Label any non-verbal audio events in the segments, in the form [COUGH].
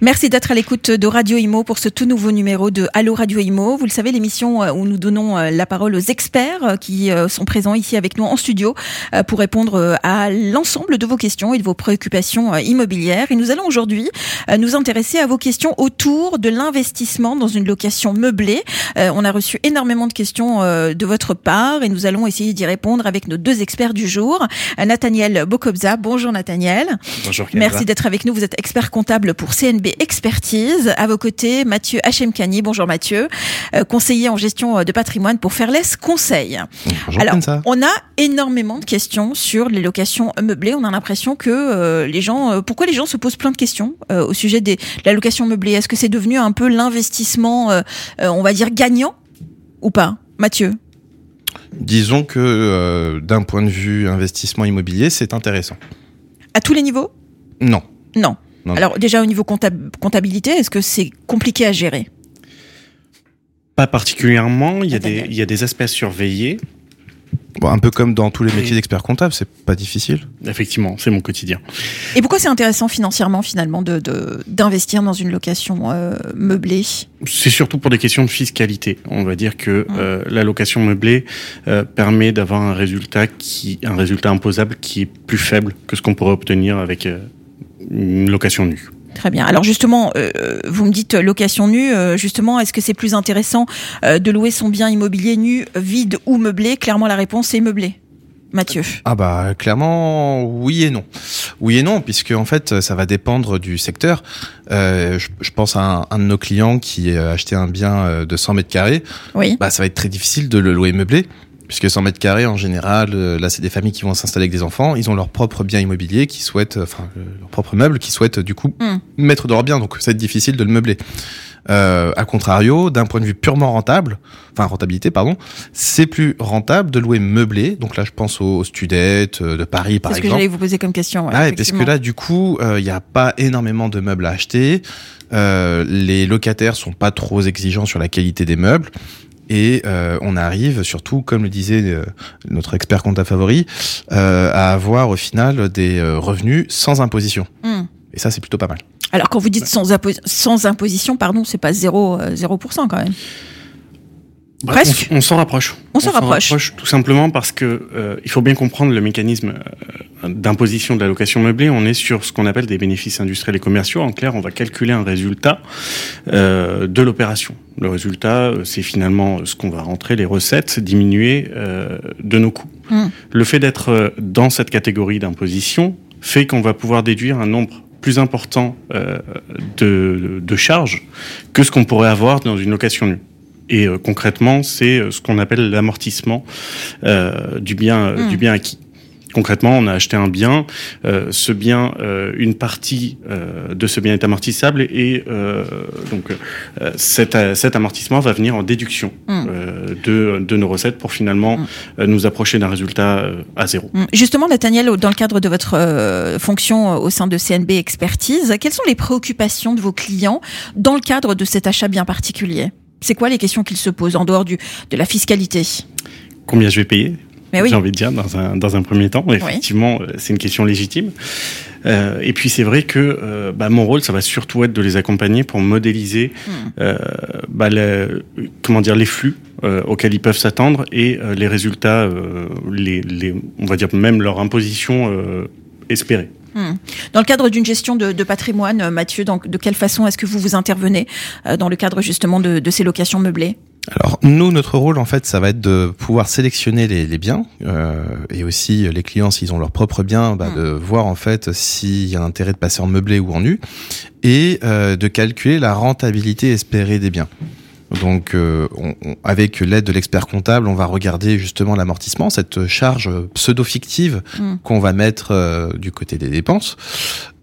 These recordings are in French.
Merci d'être à l'écoute de Radio Imo pour ce tout nouveau numéro de Allo Radio Imo. Vous le savez, l'émission euh, où nous donnons euh, la parole aux experts euh, qui sont présents ici avec nous en studio pour répondre à l'ensemble de vos questions et de vos préoccupations immobilières. Et nous allons aujourd'hui nous intéresser à vos questions autour de l'investissement dans une location meublée. On a reçu énormément de questions de votre part et nous allons essayer d'y répondre avec nos deux experts du jour. Nathaniel Bokobza. Bonjour Nathaniel. Bonjour. Merci d'être avec nous. Vous êtes expert comptable pour CNB Expertise. À vos côtés, Mathieu Hachemkani. Bonjour Mathieu, euh, conseiller en gestion euh, de patrimoine pour Fairless Conseil. Bonjour Alors, on a énormément de questions sur les locations meublées. On a l'impression que euh, les gens, pourquoi les gens se posent plein de questions au sujet des, de la location meublée? Est-ce que c'est devenu un peu l'investissement, on va dire, gagnant ou pas? Mathieu? Disons que d'un point de vue investissement immobilier, c'est intéressant. À tous les niveaux? Non. Non. Alors déjà au niveau comptabilité, est-ce que c'est compliqué à gérer? Pas particulièrement. Il y, a des, il y a des aspects surveillés. Bon, un peu comme dans tous les métiers d'expert comptable, c'est pas difficile. Effectivement, c'est mon quotidien. Et pourquoi c'est intéressant financièrement finalement de d'investir dans une location euh, meublée? C'est surtout pour des questions de fiscalité. On va dire que euh, la location meublée euh, permet d'avoir un résultat qui un résultat imposable qui est plus faible que ce qu'on pourrait obtenir avec une location nue. Très bien. Alors justement, euh, vous me dites location nue. Euh, justement, est-ce que c'est plus intéressant euh, de louer son bien immobilier nu, vide ou meublé? Clairement, la réponse est meublé. Mathieu Ah bah clairement oui et non. Oui et non, puisque en fait ça va dépendre du secteur. je, pense à un, un, de nos clients qui a acheté un bien de 100 mètres carrés. Oui. Bah ça va être très difficile de le louer meublé puisque 100 mètres carrés en général, euh, là c'est des familles qui vont s'installer avec des enfants, ils ont leur propre bien immobilier, qui souhaitent, euh, enfin euh, leur propre meuble, qui souhaitent du coup hmm. mettre de leur bien, donc c'est difficile de le meubler. Euh, à contrario, d'un point de vue purement rentable, enfin rentabilité pardon, c'est plus rentable de louer meublé. Donc là, je pense aux, studettes de Paris par exemple. C'est ce que j'allais vous poser comme question. Ouais, ah, parce que là, du coup, il n'y a pas énormément de meubles à acheter. Euh, les locataires sont pas trop exigeants sur la qualité des meubles. Et euh, on arrive surtout, comme le disait euh, notre expert comptable favori, euh, à avoir au final des revenus sans imposition. Hmm. Et ça, c'est plutôt pas mal. Alors, quand vous dites sans, sans imposition, pardon, c'est pas 0%, 0% quand même Presque. On, s'en rapproche. On, s'en rapproche. Tout simplement parce que euh, il faut bien comprendre le mécanisme euh, d'imposition de la location meublée. On est sur ce qu'on appelle des bénéfices industriels et commerciaux. En clair, on va calculer un résultat euh, de l'opération. Le résultat, c'est finalement ce qu'on va rentrer, les recettes diminuées de nos coûts. Hmm. Le fait d'être dans cette catégorie d'imposition fait qu'on va pouvoir déduire un nombre plus important de, de charges que ce qu'on pourrait avoir dans une location nue. Et euh, concrètement, c'est euh, ce qu'on appelle l'amortissement euh, du bien du hmm. bien acquis. Concrètement, on a acheté un bien, ce bien, une partie de ce bien est amortissable et donc cet, cet, amortissement va venir en déduction hmm. de, de, nos recettes pour finalement hmm. nous approcher d'un résultat à zéro. Justement, Nathaniel, dans le cadre de votre fonction au sein de CNB Expertise, quelles sont les préoccupations de vos clients dans le cadre de cet achat bien particulier? C'est quoi les questions qu'ils se posent en dehors du, de la fiscalité? Combien je vais payer? Oui. J'ai envie de dire dans un, dans un premier temps. Effectivement, euh, c'est une question légitime. Euh, et puis c'est vrai que euh, bah, mon rôle, ça va surtout être de les accompagner pour modéliser hmm. euh, bah, comment dire les flux auxquels ils peuvent s'attendre et les résultats, les, les, on va dire même leur imposition espérée. Hmm. Dans le cadre d'une gestion de, patrimoine, euh, Mathieu, de quelle façon est-ce que vous vous intervenez euh, dans le cadre justement de, ces locations meublées? Alors nous, notre rôle en fait, ça va être de pouvoir sélectionner les, biens euh, et aussi les clients s'ils ont leur propre bien, bah, hmm. de voir en fait s'il y a intérêt de passer en meublé ou en nu et de calculer la rentabilité espérée des biens. Donc, euh, avec l'aide de l'expert comptable, on va regarder justement l'amortissement, cette charge pseudo-fictive mm. qu'on va mettre euh, du côté des dépenses,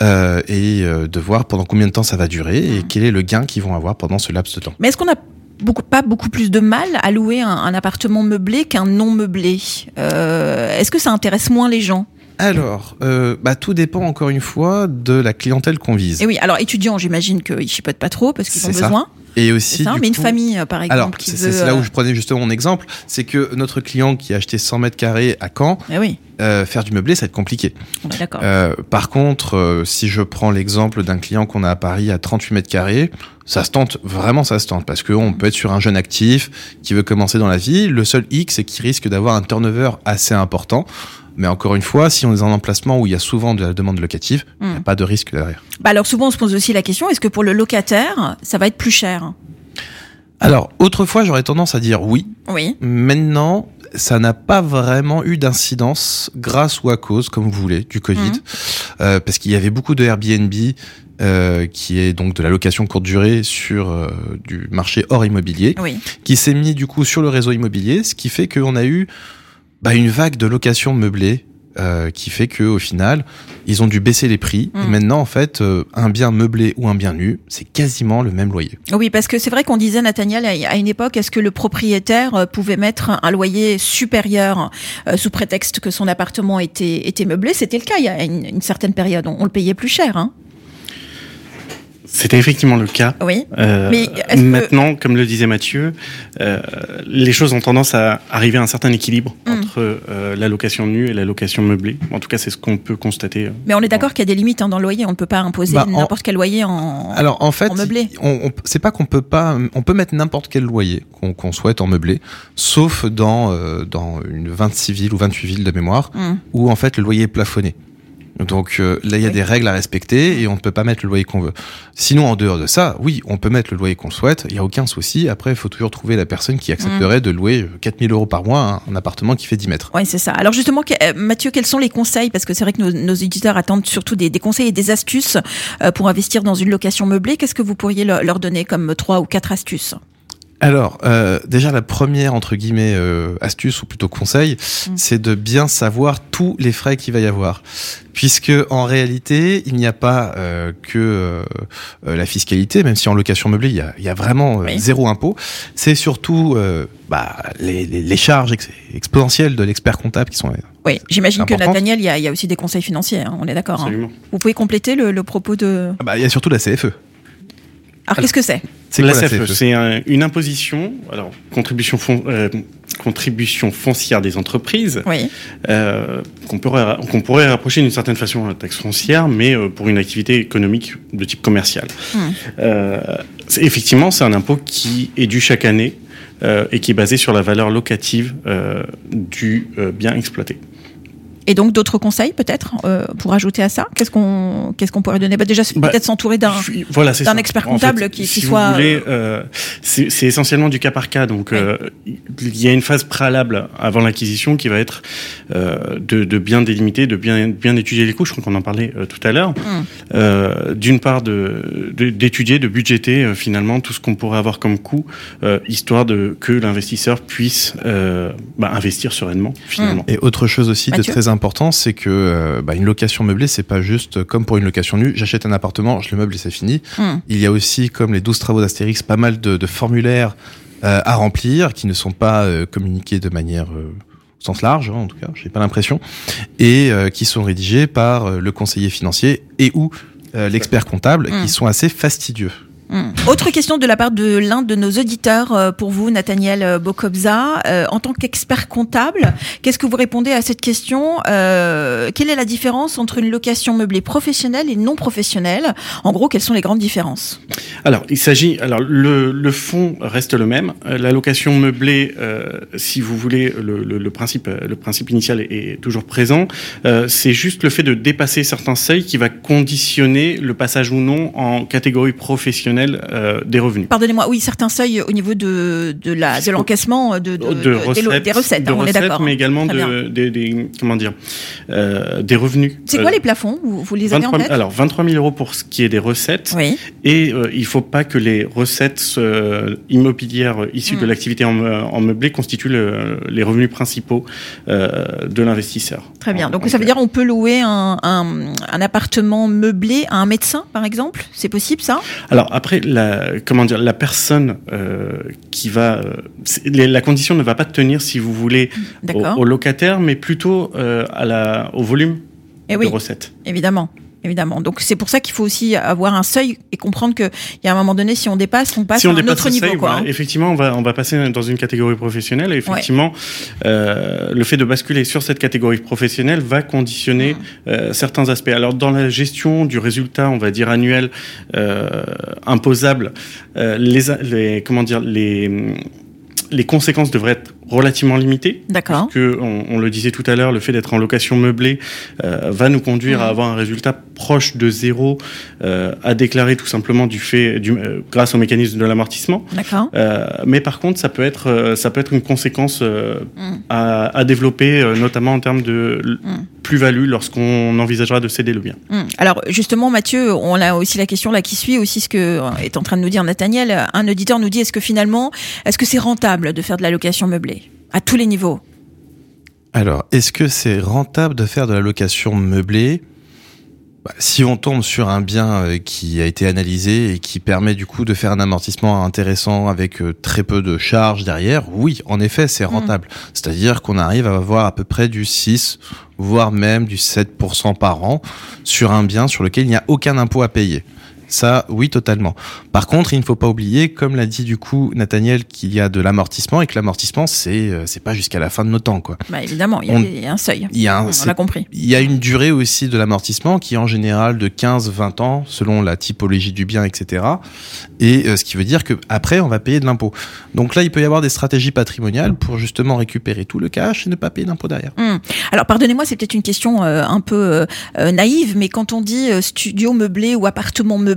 euh, et de voir pendant combien de temps ça va durer et mm. quel est le gain qu'ils vont avoir pendant ce laps de temps. Mais est-ce qu'on a beaucoup, pas beaucoup plus de mal à louer un, appartement meublé qu'un non meublé? Est-ce que ça intéresse moins les gens? Alors, bah, tout dépend encore une fois de la clientèle qu'on vise. Et oui, alors étudiants, j'imagine qu'ils chipotent pas trop parce qu'ils ont besoin. Et aussi, Ça, mais une famille, euh, par exemple, Alors, qui c'est veut. c'est là euh, où je prenais justement mon exemple, c'est que notre client qui a acheté 100 mètres carrés à Caen, eh oui, euh, faire du meublé, ça va être compliqué. d'accord. Euh, par contre, euh, si je prends l'exemple d'un client qu'on a à Paris à 38 mètres carrés, ça se tente, vraiment ça se tente, parce qu'on peut être sur un jeune actif qui veut commencer dans la vie. Le seul hic, c'est qu'il risque d'avoir un turnover assez important. Mais encore une fois, si on est dans un emplacement où il y a souvent de la demande locative, il n'y a Hmm. pas de risque derrière. Bah alors souvent on se pose aussi la question est-ce que pour le locataire ça va être plus cher? Alors, autrefois, j'aurais tendance à dire oui. Oui. Maintenant, ça n'a pas vraiment eu d'incidence grâce ou à cause, comme vous voulez, du Covid, Mhm. Euh, parce qu'il y avait beaucoup de Airbnb euh, qui est donc de la location courte durée sur euh, du marché hors immobilier, Oui. qui s'est mis du coup sur le réseau immobilier, ce qui fait qu'on a eu bah, une vague de location meublée. Euh, qui fait que au final ils ont dû baisser les prix et Mhm. maintenant en fait euh, un bien meublé ou un bien nu c'est quasiment le même loyer Oui, parce que c'est vrai qu'on disait, Nathaniel, à une époque, est-ce que le propriétaire euh, pouvait mettre un loyer supérieur euh, sous prétexte que son appartement était, était meublé? C'était le cas il y a une, une certaine période. On, on le payait plus cher. Hein C'était effectivement le cas. oui. Euh, Mais que- maintenant, comme le disait Mathieu, euh, les choses ont tendance à arriver à un certain équilibre Mm. entre euh, la location nue et la location meublée. En tout cas, c'est ce qu'on peut constater. Mais on est d'accord qu'il y a des limites hein, dans le loyer. On ne peut pas imposer Bah, en- n'importe quel loyer en. Alors en fait, en meublé. on, on- c'est pas qu'on peut pas, on peut mettre n'importe quel loyer qu'on souhaite en meublé, sauf dans euh, dans une 26 villes ou 28 villes de mémoire Hum. où en fait le loyer est plafonné. Donc euh, là, il y a Oui. des règles à respecter et on ne peut pas mettre le loyer qu'on veut. Sinon, en dehors de ça, oui, on peut mettre le loyer qu'on souhaite, il y a aucun souci. Après, il faut toujours trouver la personne qui accepterait de louer 4000 euros par mois un, un appartement qui fait 10 mètres. Oui, c'est ça. Alors justement, euh, Mathieu, quels sont les conseils? Parce que c'est vrai que nos, nos éditeurs attendent surtout des, des conseils et des astuces euh, pour investir dans une location meublée. Qu'est-ce que vous pourriez leur, leur donner comme trois ou quatre astuces? Alors, euh, déjà la première entre guillemets euh, astuce ou plutôt conseil, Mm. c'est de bien savoir tous les frais qu'il va y avoir, puisque en réalité il n'y a pas euh, que la fiscalité, même si en location meublée il y a, il y a vraiment euh, Oui. zéro impôt. C'est surtout euh, bah, les, les, les charges ex- exponentielles de l'expert comptable qui sont Oui, j'imagine que. Nathaniel, il y, a, il y a aussi des conseils financiers. hein, on est d'accord. hein. Absolument. Vous pouvez compléter le, le propos de. Ah bah, il y a surtout la CFE. Alors qu'est-ce que c'est C'est la quoi la CFE, c'est un- une imposition, alors contribution, fon- euh, contribution foncière des entreprises, Oui. euh, qu'on pourrait, qu'on pourrait rapprocher d'une certaine façon à la taxe foncière, mais euh, pour une activité économique de type commercial. Hmm. Euh, effectivement, c'est un impôt qui est dû chaque année euh, et qui est basé sur la valeur locative euh, du euh, bien exploité. Et donc d'autres conseils peut-être euh, pour ajouter à ça? Qu'est-ce qu'on qu'est-ce qu'on pourrait donner? Bah, Déjà, Bah, peut-être s'entourer d'un. voilà, expert En comptable fait, qui- qui si soit, Vous voulez, euh, c'est essentiellement du cas par cas. Donc, Oui. euh, il y a une phase préalable avant l'acquisition qui va être euh, de, de bien délimiter, de bien, bien étudier les coûts. Je crois qu'on en parlait euh, tout à l'heure. Mm. Euh, D'une part, de de- d'étudier, de, budgéter euh, finalement tout ce qu'on pourrait avoir comme coût, euh, histoire de que l'investisseur puisse euh, bah, investir sereinement finalement. Et autre chose aussi de très important, c'est que euh, bah, une location meublée, c'est pas juste comme pour une location nue, j'achète un appartement, je le meuble et c'est fini. Hmm. Il y a aussi, comme les 12 travaux d'Astérix, pas mal de, de formulaires euh, à remplir qui ne sont pas euh, communiqués de manière euh, au sens large, hein, en tout cas, j'ai pas l'impression, et qui sont rédigés par le conseiller financier et ou l'expert comptable, Hmm. qui sont assez fastidieux. Hmm. Autre question de la part de l'un de nos auditeurs euh, pour vous, Nathaniel euh, Bokobza. Euh, en tant qu'expert comptable, qu'est-ce que vous répondez à cette question Quelle est la différence entre une location meublée professionnelle et non professionnelle? En gros, quelles sont les grandes différences? Alors, il s'agit. Alors, le, le fond reste le même. La location meublée, si vous voulez, le, principe, initial est, toujours présent. C'est juste le fait de dépasser certains seuils qui va conditionner le passage ou non en catégorie professionnelle euh, des revenus. Pardonnez-moi, oui, certains seuils au niveau de, de la de l'encaissement de, de, de, de- des recettes, des recettes, de hein, on est recettes, d'accord. mais également de, des, des- comment dire, euh, des revenus. C'est Euh, quoi les plafonds? Vous, vous les avez 23 en 000 tête? alors 23 000 euros pour ce qui est des recettes Oui. et euh, il faut pas que les recettes euh, immobilières euh, issues de Mm. l'activité en, en meublé constituent le- les revenus principaux euh, de l'investisseur. Très bien. En- Donc en ça veut dire on peut louer un, un, un appartement meublé à un médecin, par exemple? C'est possible ça? Alors après, la, comment dire, la personne euh, qui va, euh, la condition ne va pas tenir si vous voulez au, locataire, mais plutôt euh, à la, au volume Eh de oui, recettes. évidemment. Évidemment. Donc c'est pour ça qu'il faut aussi avoir un seuil et comprendre que il y a un moment donné, si on dépasse, on passe si on à un autre niveau. seuil, quoi, hein. effectivement, on va, on va passer dans une catégorie professionnelle. Et effectivement, euh, le fait de basculer sur cette catégorie professionnelle va conditionner Mm. euh, certains aspects. Alors, dans la gestion du résultat, on va dire annuel euh, imposable, les, comment dire, les, les conséquences devraient être relativement limitées. D'accord. Que on, on le disait tout à l'heure, le fait d'être en location meublée euh, va nous conduire à avoir un résultat proche de zéro euh, à déclarer tout simplement du fait, du, euh, grâce au mécanisme de l'amortissement. D'accord. Euh, mais par contre, ça peut être, euh, ça peut être une conséquence euh, Mm. à, à développer, euh, notamment en termes de Mm. plus-value lorsqu'on envisagera de céder le bien. Hum. Alors justement, Mathieu, on a aussi la question là qui suit aussi ce que est en train de nous dire Nathaniel. Un auditeur nous dit est-ce que finalement, est-ce que c'est rentable de faire de la location meublée? À tous les niveaux Alors, est-ce que c'est rentable de faire de la location meublée? Bah, Si on tombe sur un bien euh, qui a été analysé et qui permet du coup de faire un amortissement intéressant avec euh, très peu de charges derrière, oui, en effet, c'est rentable. C'est-à-dire qu'on arrive à avoir à peu près du 6, voire même du 7% par an sur un bien sur lequel il n'y a aucun impôt à payer. Ça, oui, totalement. Par contre, il ne faut pas oublier, comme l'a dit du coup Nathaniel, qu'il y a de l'amortissement et que l'amortissement, c'est euh, c'est pas jusqu'à la fin de nos temps, quoi. Bah évidemment, il y a, y un seuil. Il y a un, On l'a compris. il y a une durée aussi de l'amortissement qui est en général de 15-20 ans selon la typologie du bien, etc. Et euh, ce qui veut dire que après on va payer de l'impôt. Donc là, il peut y avoir des stratégies patrimoniales pour justement récupérer tout le cash et ne pas payer d'impôt derrière. Hum. Alors pardonnez-moi, c'est peut-être une question euh, un peu euh, naïve, mais quand on dit studio meublé ou appartement meublé,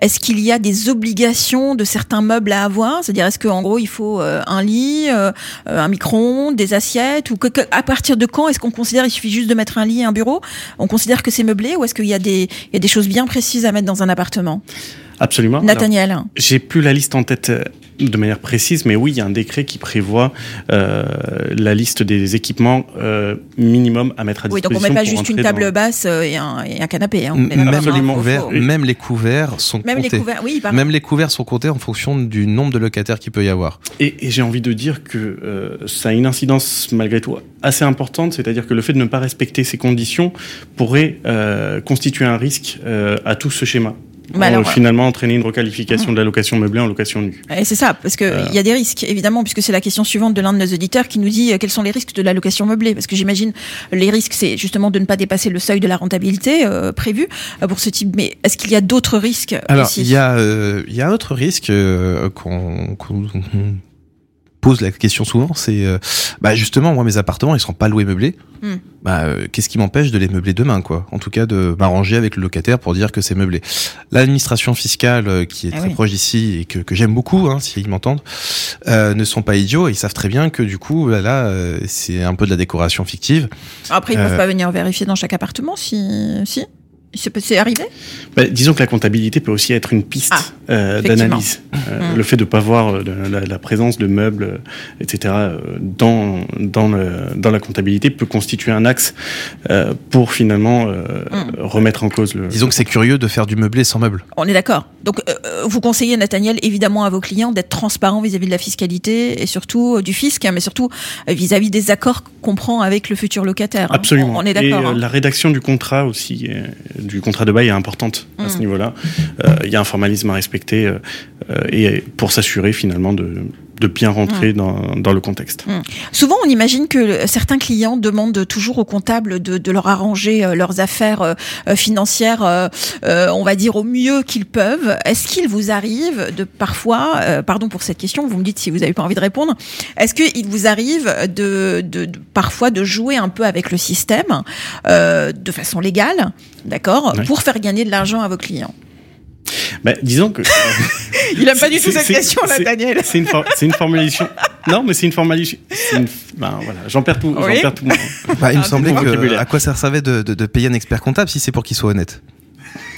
est-ce qu'il y a des obligations de certains meubles à avoir? C'est-à-dire est-ce qu'en gros il faut euh, un lit, euh, euh, un micro-ondes, des assiettes ou que, à partir de quand est-ce qu'on considère il suffit juste de mettre un lit et un bureau? On considère que c'est meublé ou est-ce qu'il y a des choses bien précises à mettre dans un appartement? Absolument. Nathaniel J'ai plus la liste en tête euh, de manière précise, mais oui, il y a un décret qui prévoit euh, la liste des équipements euh, minimum à mettre à Oui, disposition. donc on met pas juste une table dans- basse et un, et un canapé. Hein. Même les, même les couverts sont Même les comptés. couverts, oui. Même les couverts sont comptés en fonction du nombre de locataires qu'il peut y avoir. Et, et j'ai envie de dire que euh, ça a une incidence malgré tout assez importante, c'est-à-dire que le fait de ne pas respecter ces conditions pourrait euh, constituer un risque euh, à tout ce schéma. Bah alors, Euh, finalement, entraîner une requalification de la location meublée en location nue. Et c'est ça, parce que Euh. y a des risques, évidemment, puisque c'est la question suivante de l'un de nos auditeurs qui nous dit euh, quels sont les risques de la location meublée? Parce que j'imagine les risques, c'est justement de ne pas dépasser le seuil de la rentabilité euh, prévu euh, pour ce type. Mais est-ce qu'il y a d'autres risques Alors, il y, a, euh, il y a un autre risque euh, qu'on qu'on pose la question souvent, c'est euh, bah justement, moi, mes appartements, ils seront pas loués meublés. Hmm. Bah, euh, qu'est-ce qui m'empêche de les meubler demain, quoi? En tout cas, de m'arranger avec le locataire pour dire que c'est meublé. L'administration fiscale, euh, qui est Ah très oui. proche d'ici et que, que j'aime beaucoup, hein, s'ils m'entendent, euh, ne sont pas idiots. Ils savent très bien que du coup, là, là, c'est un peu de la décoration fictive. Après, ils ne peuvent pas venir vérifier dans chaque appartement, si, si. C'est arrivé Bah, disons que la comptabilité peut aussi être une piste Ah, euh, d'analyse. Euh, Mm. Le fait de ne pas voir euh, de- la, la présence de meubles, euh, etc., euh, dans, dans, le- dans la comptabilité peut constituer un axe euh, pour finalement euh, Mm. remettre en cause le. Disons que c'est curieux de faire du meublé sans meubles. On est d'accord. Donc, euh, euh, vous conseillez, Nathaniel, évidemment à vos clients d'être transparent vis-à-vis de la fiscalité et surtout euh, du fisc, hein, mais surtout euh, vis-à-vis des accords qu'on prend avec le futur locataire. hein. Absolument. On, on est Et d'accord. euh, hein. la rédaction du contrat aussi, euh, du contrat de bail est importante à ce Mm. niveau-là. Euh, Il y a un formalisme à respecter euh, euh, et pour s'assurer finalement de, de bien rentrer Mm. dans, dans le contexte. Souvent, on imagine que certains clients demandent toujours au comptable de, de leur arranger euh, leurs affaires euh, euh, financières, euh, on va dire au mieux qu'ils peuvent. Est-ce qu'il vous arrive de parfois, euh, pardon pour cette question, vous me dites si vous n'avez pas envie de répondre, est-ce qu'il vous arrive de, de, de- parfois de jouer un peu avec le système euh, de façon légale, d'accord, pour faire gagner de l'argent à vos clients? Bah, disons que [LAUGHS] Il aime pas du tout cette question, c'est- Nathaniel. C'est une, for- c'est une formulation. Non, mais c'est une formulation. une- Ben voilà, j'en perds tout. Oui. J'en perds tout. mon- Bah, il me Ah, semblait que à quoi ça servait de, de, de payer un expert comptable si c'est pour qu'il soit honnête?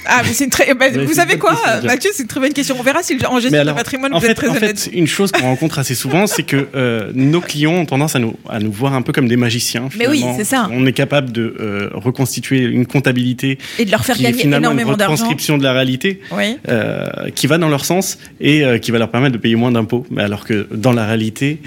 Ah, mais c'est une très. bah, vous savez une quoi. Mathieu, c'est une très bonne question. On verra si en gestion de alors, patrimoine en vous êtes fait, très en honnête. fait, une chose qu'on rencontre assez souvent, c'est que euh, nos clients ont tendance à nous, à nous voir un peu comme des magiciens. Mais oui, finalement. c'est ça. On est capable de euh, reconstituer une comptabilité Et de leur faire qui est gagner finalement une énormément d'argent. retranscription de la réalité. Oui. euh, qui va dans leur sens et qui va leur permettre de payer moins d'impôts. Mais alors que dans la réalité,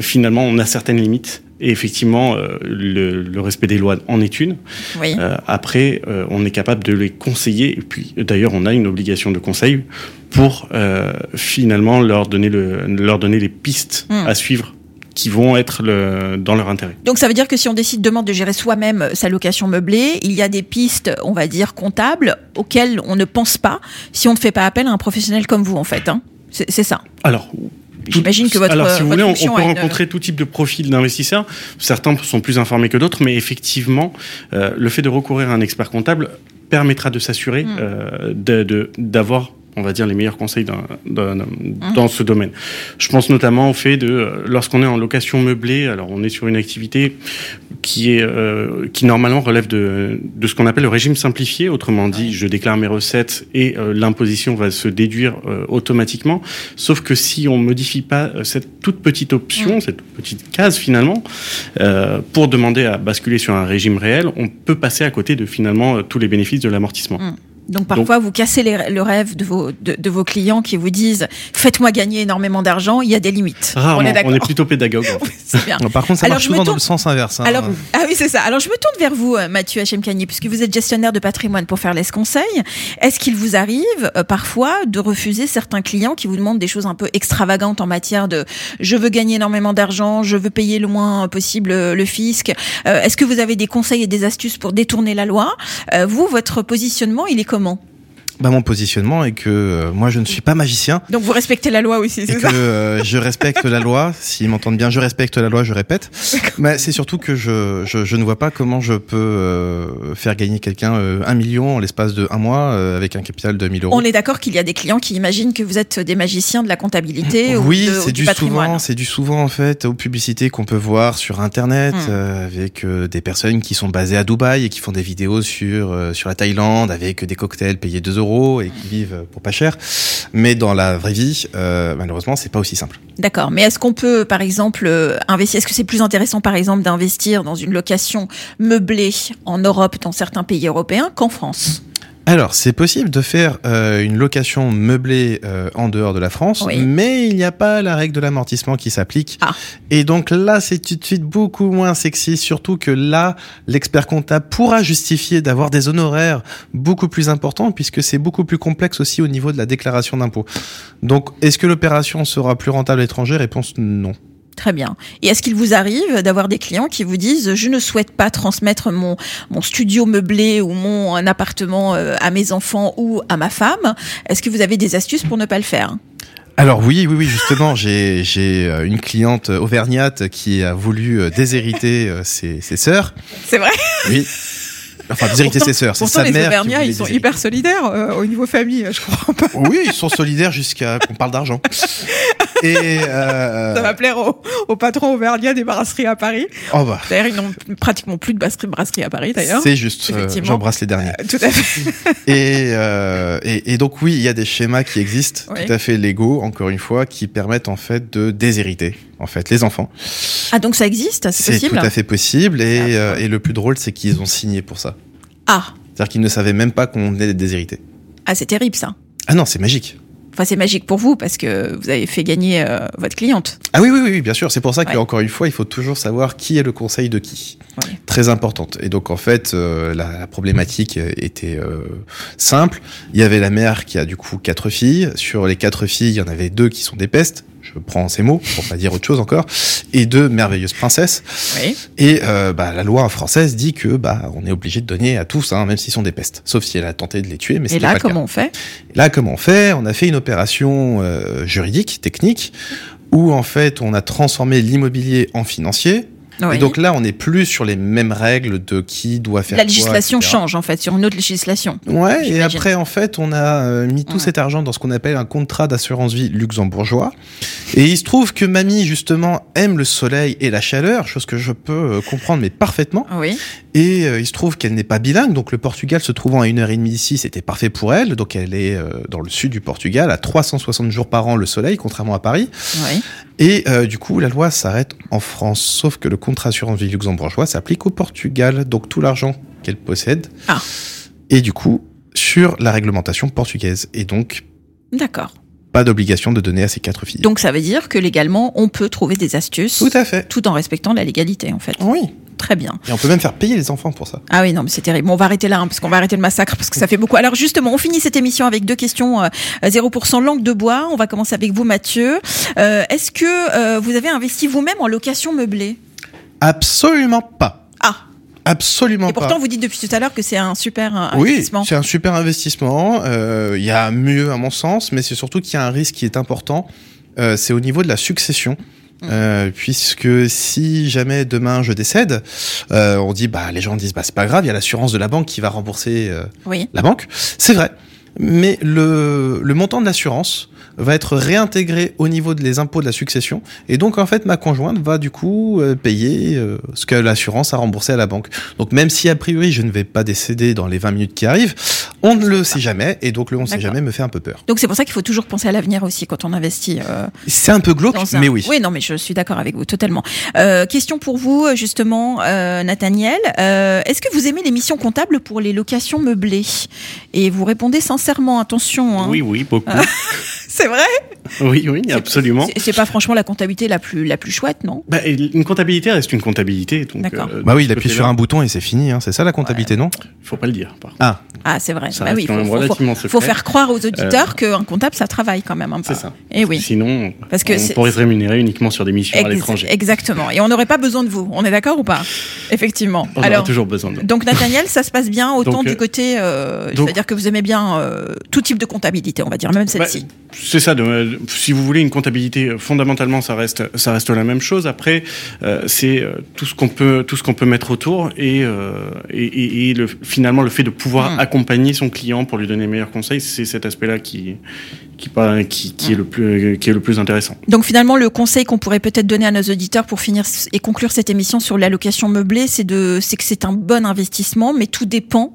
finalement, on a certaines limites Et effectivement, euh, le, le, respect des lois en est une. Oui. Euh, après, euh, on est capable de les conseiller. Et puis, d'ailleurs, on a une obligation de conseil pour euh, finalement leur donner, le, leur donner les pistes Hmm. à suivre qui vont être le, dans leur intérêt. Donc ça veut dire que si on décide demain de gérer soi-même sa location meublée, il y a des pistes, on va dire, comptables auxquelles on ne pense pas si on ne fait pas appel à un professionnel comme vous, en fait. Hein. C'est c'est ça. Alors, J'imagine que votre Alors, si vous voulez, on, peut une- rencontrer tout type de profil d'investisseurs. Certains sont plus informés que d'autres, mais effectivement, euh, le fait de recourir à un expert comptable permettra de s'assurer Mm. euh, d'avoir, on va dire, les meilleurs conseils Mm. dans ce domaine. Je pense notamment au fait de, euh, lorsqu'on est en location meublée, alors on est sur une activité qui est euh, qui normalement relève de, de ce qu'on appelle le régime simplifié. Autrement dit, je déclare mes recettes et euh, l'imposition va se déduire euh, automatiquement. Sauf que si on modifie pas cette toute petite option, cette petite case finalement, euh, pour demander à basculer sur un régime réel, on peut passer à côté de finalement tous les bénéfices de l'amortissement. Donc parfois vous cassez les- le rêve de vos, de, de vos clients qui vous disent faites-moi gagner énormément d'argent, il y a des limites. Rarement, on est on d'accord. est plutôt pédagogue. en [LAUGHS] fait. C'est bien. Alors, Par contre, ça Alors, marche je me souvent dans tourne- le sens inverse. hein. Alors, ah oui, c'est ça. Alors, je me tourne vers vous, euh, Mathieu Hachemkani, puisque vous êtes gestionnaire de patrimoine pour faire les conseils. Est-ce qu'il vous arrive euh, parfois de refuser certains clients qui vous demandent des choses un peu extravagantes en matière de je veux gagner énormément d'argent, je veux payer le moins possible euh, le fisc Euh, Est-ce que vous avez des conseils et des astuces pour détourner la loi? Euh, Vous, votre positionnement, il est comment? Bah, mon positionnement est que euh, moi, je ne suis pas magicien. Donc, vous respectez la loi aussi, c'est que ça euh, je respecte la loi. S'ils m'entendent bien, je respecte la loi, je répète. Mais c'est surtout que je, je, je ne vois pas comment je peux euh, faire gagner quelqu'un un million en l'espace de un mois avec un capital de 1000 euros. On est d'accord qu'il y a des clients qui imaginent que vous êtes des magiciens de la comptabilité ou, oui, de- ou c'est du du souvent, c'est du souvent en fait aux publicités qu'on peut voir sur internet Hmm. avec des personnes qui sont basées à Dubaï et qui font des vidéos sur sur la Thaïlande avec des cocktails payés 2 euros et qui vivent pour pas cher. Mais dans la vraie vie, euh, malheureusement, c'est pas aussi simple. D'accord. Mais est-ce qu'on peut, par exemple, euh, investir Est-ce que c'est plus intéressant, par exemple, d'investir dans une location meublée en Europe, dans certains pays européens, qu'en France? Alors, c'est possible de faire euh, une location meublée euh, en dehors de la France, Oui. mais il n'y a pas la règle de l'amortissement qui s'applique. Ah. Et donc là, c'est tout de suite beaucoup moins sexy, surtout que là, l'expert comptable pourra justifier d'avoir des honoraires beaucoup plus importants, puisque c'est beaucoup plus complexe aussi au niveau de la déclaration d'impôt. Donc, est-ce que l'opération sera plus rentable à l'étranger? Réponse non. Très bien. Et est-ce qu'il vous arrive d'avoir des clients qui vous disent je ne souhaite pas transmettre mon mon studio meublé ou mon un appartement euh, à mes enfants ou à ma femme? Est-ce que vous avez des astuces pour ne pas le faire? Alors oui, oui, oui, justement, [LAUGHS] j'ai j'ai euh, une cliente auvergnate qui a voulu euh, déshériter ses, ses sœurs. C'est vrai? Oui. Enfin, déshériter ses sœurs. C'est sa les mère Auvergnats, ils sont hyper solidaires euh, au niveau famille, je crois pas. [LAUGHS] Oui, ils sont solidaires jusqu'à qu'on parle d'argent. [LAUGHS] Et euh, Ça va plaire au, au patron auvergnat des brasseries à Paris. oh bah, D'ailleurs, ils n'ont pratiquement plus de brasserie, brasserie à Paris, d'ailleurs. c'est juste. euh. J'embrasse les derniers. Euh, Tout à fait. [LAUGHS] Et, euh, et, et donc oui, il y a des schémas qui existent, Oui. tout à fait légaux, encore une fois, qui permettent en fait de déshériter en fait les enfants. Ah, donc ça existe C'est C'est possible tout à fait possible. Et, Ah, euh, et le plus drôle, c'est qu'ils ont signé pour ça. Ah, C'est-à-dire qu'ils ne savaient même pas qu'on venait d'être déshérité. ah c'est terrible, ça. Ah non, c'est magique. Enfin, c'est magique pour vous parce que vous avez fait gagner euh, votre cliente. Ah oui, oui, oui, bien sûr. C'est pour ça que, Ouais. encore une fois, il faut toujours savoir qui est le conseil de qui. Ouais. Très importante. Et donc, en fait, euh, la, la problématique était euh, simple. Il y avait la mère qui a du coup quatre filles. Sur les quatre filles, il y en avait deux qui sont des pestes. Je prends ces mots pour pas dire autre chose encore. Et deux merveilleuses princesses. Oui. Et euh, bah, la loi française dit que bah on est obligé de donner à tous, hein, même s'ils sont des pestes. Sauf si elle a tenté de les tuer, mais Et c'est là, pas le cas. comment on fait? Là, comment on fait? On a fait une opération euh, juridique, technique, où en fait on a transformé l'immobilier en financier. Oui. Et donc là, on n'est plus sur les mêmes règles de qui doit faire La quoi, législation etc. change, en fait, sur une autre législation. Ouais, et après, en fait, on a euh, mis tout Ouais. cet argent dans ce qu'on appelle un contrat d'assurance vie luxembourgeois. Et il se trouve que mamie, justement, aime le soleil et la chaleur, chose que je peux euh, comprendre, mais parfaitement. Oui. Et euh, il se trouve qu'elle n'est pas bilingue, donc le Portugal se trouvant à une heure et demie d'ici, c'était parfait pour elle. Donc elle est euh, dans le sud du Portugal, à 360 jours par an le soleil, contrairement à Paris. Oui. Et euh, du coup, la loi s'arrête en France, sauf que le contrat assurance vie luxembourgeois s'applique au Portugal, donc tout l'argent qu'elle possède. Ah. Et du coup, sur la réglementation portugaise. Et donc, D'accord. pas d'obligation de donner à ses quatre filles. Donc ça veut dire que légalement, on peut trouver des astuces. Tout à fait. Tout en respectant la légalité, en fait. Oui. Très bien. Et on peut même faire payer les enfants pour ça. Ah oui, non, mais c'est terrible. Bon, on va arrêter là, hein, parce qu'on va arrêter le massacre, parce que ça fait beaucoup. Alors justement, on finit cette émission avec deux questions. Euh, 0% langue de bois. On va commencer avec vous, Mathieu. Euh, Est-ce que euh, vous avez investi vous-même en location meublée? Absolument pas. Ah, Absolument et pourtant, pas. vous dites depuis tout à l'heure que c'est un super euh, Oui, investissement. c'est un super investissement. Euh, Il y a mieux à mon sens, mais c'est surtout qu'il y a un risque qui est important. Euh, c'est au niveau de la succession. Euh, puisque si jamais demain je décède, euh, on dit bah les gens disent bah c'est pas grave, il y a l'assurance de la banque qui va rembourser euh, Oui. la banque. C'est vrai, mais le le montant de l'assurance va être réintégré au niveau des impôts de la succession et donc en fait ma conjointe va du coup euh, payer euh, ce que l'assurance a remboursé à la banque. Donc même si a priori je ne vais pas décéder dans les 20 minutes qui arrivent, on ne le sait jamais et donc le on ne sait jamais me fait un peu peur. Donc c'est pour ça qu'il faut toujours penser à l'avenir aussi quand on investit. euh, C'est un peu glauque, un- mais oui. Oui, non, mais je suis d'accord avec vous totalement. Question pour vous, justement, Nathaniel. Est-ce que vous aimez l'émission comptable pour les locations meublées? Et vous répondez sincèrement, attention. Hein. Oui, oui, beaucoup. [LAUGHS] C'est vrai? Oui, oui, absolument. C'est- pas franchement la comptabilité la plus, la plus chouette, non? Bah, une comptabilité reste une comptabilité. donc, D'accord. euh, Bah oui, il appuie sur un bouton et c'est fini. Hein. C'est ça la comptabilité, non? Faut pas le dire. Par. Ah, Ah, c'est vrai. Ça Bah oui, faut, faire croire aux auditeurs qu'un comptable, ça travaille quand même un peu. C'est ça. Et oui. Sinon, Parce que on c'est- pourrait se rémunérer uniquement sur des missions à l'étranger. Exactement. Et on n'aurait pas besoin de vous. On est d'accord ou pas? Effectivement. On aura toujours besoin de Donc Nathaniel, ça se passe bien [LAUGHS] autant Donc, du euh, côté, euh, c'est-à-dire que vous aimez bien euh, tout type de comptabilité, on va dire, même celle-ci. Bah, c'est ça. de- si vous voulez une comptabilité, euh, fondamentalement, ça reste, ça reste la même chose. Après, euh, c'est euh, tout ce qu'on peut, tout ce qu'on peut mettre autour et, et, et- et le, finalement le fait de pouvoir Mm. accompagner son client pour lui donner les meilleurs conseils, c'est cet aspect-là qui, qui, qui, qui est le plus, qui est le plus intéressant. Donc finalement, le conseil qu'on pourrait peut-être donner à nos auditeurs pour finir et conclure cette émission sur l'allocation meublée, c'est de, c'est que c'est un bon investissement, mais tout dépend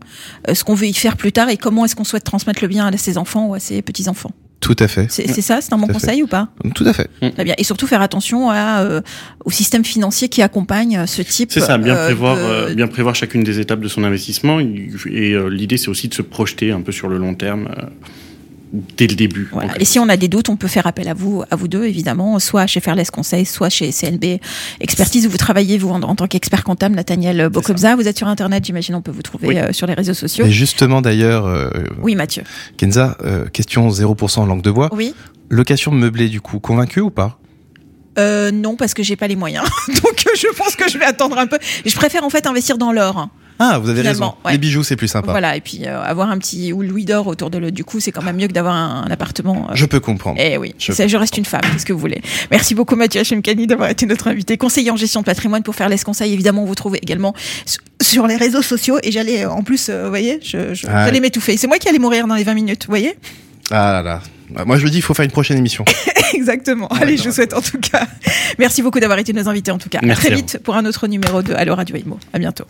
ce qu'on veut y faire plus tard et comment est-ce qu'on souhaite transmettre le bien à ses enfants ou à ses petits enfants. Tout à fait. C'est ça, c'est un bon conseil ou pas? Tout à fait. Très bien. Et surtout faire attention à, euh, au système financier qui accompagne euh, ce type. C'est ça, bien euh, prévoir, de- euh, bien prévoir chacune des étapes de son investissement. Et euh, l'idée, c'est aussi de se projeter un peu sur le long terme euh, dès le début. Voilà. Et si on a des doutes, on peut faire appel à vous, à vous deux, évidemment, soit chez Fairless Conseil, soit chez CNB Expertise, où vous travaillez, vous, en, en tant qu'expert comptable, Nathaniel Bocobza. Vous êtes sur Internet, j'imagine, on peut vous trouver Oui. euh, sur les réseaux sociaux. Et justement d'ailleurs, euh, Oui, Mathieu. Kenza, euh, question 0% langue de bois. Oui. Location meublée du coup, convaincu ou pas? Euh, non, parce que j'ai pas les moyens. [LAUGHS] Donc, je pense que je vais attendre un peu. Je préfère, en fait, investir dans l'or. Ah, vous avez Finalement, raison. ouais. Les bijoux, c'est plus sympa. Voilà. Et puis, euh, avoir un petit ou louis d'or autour de le, du cou, c'est quand même mieux que d'avoir un, un appartement. euh, Je peux comprendre. Eh oui, Je- reste une femme, qu'est-ce que vous voulez. Merci beaucoup Mathieu Hachemkani d'avoir été notre invité. Conseiller en gestion de patrimoine pour faire les conseils, évidemment, vous trouvez également su- sur les réseaux sociaux. Et j'allais, euh, en plus, vous voyez, je, je- Ah j'allais m'étouffer. C'est moi qui allais mourir dans les 20 minutes, vous voyez? Ah là là. Moi, je me dis, il faut faire une prochaine émission. [LAUGHS] Exactement. Allez, je vous souhaite en tout cas. Merci beaucoup d'avoir été nos invités en tout cas. Merci à très vite pour un autre numéro de Allo Radio Imo. À bientôt.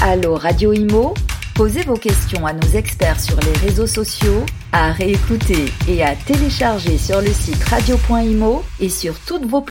Allô Radio Imo. Posez vos questions à nos experts sur les réseaux sociaux, à réécouter et à télécharger sur le site radio.imo et sur toutes vos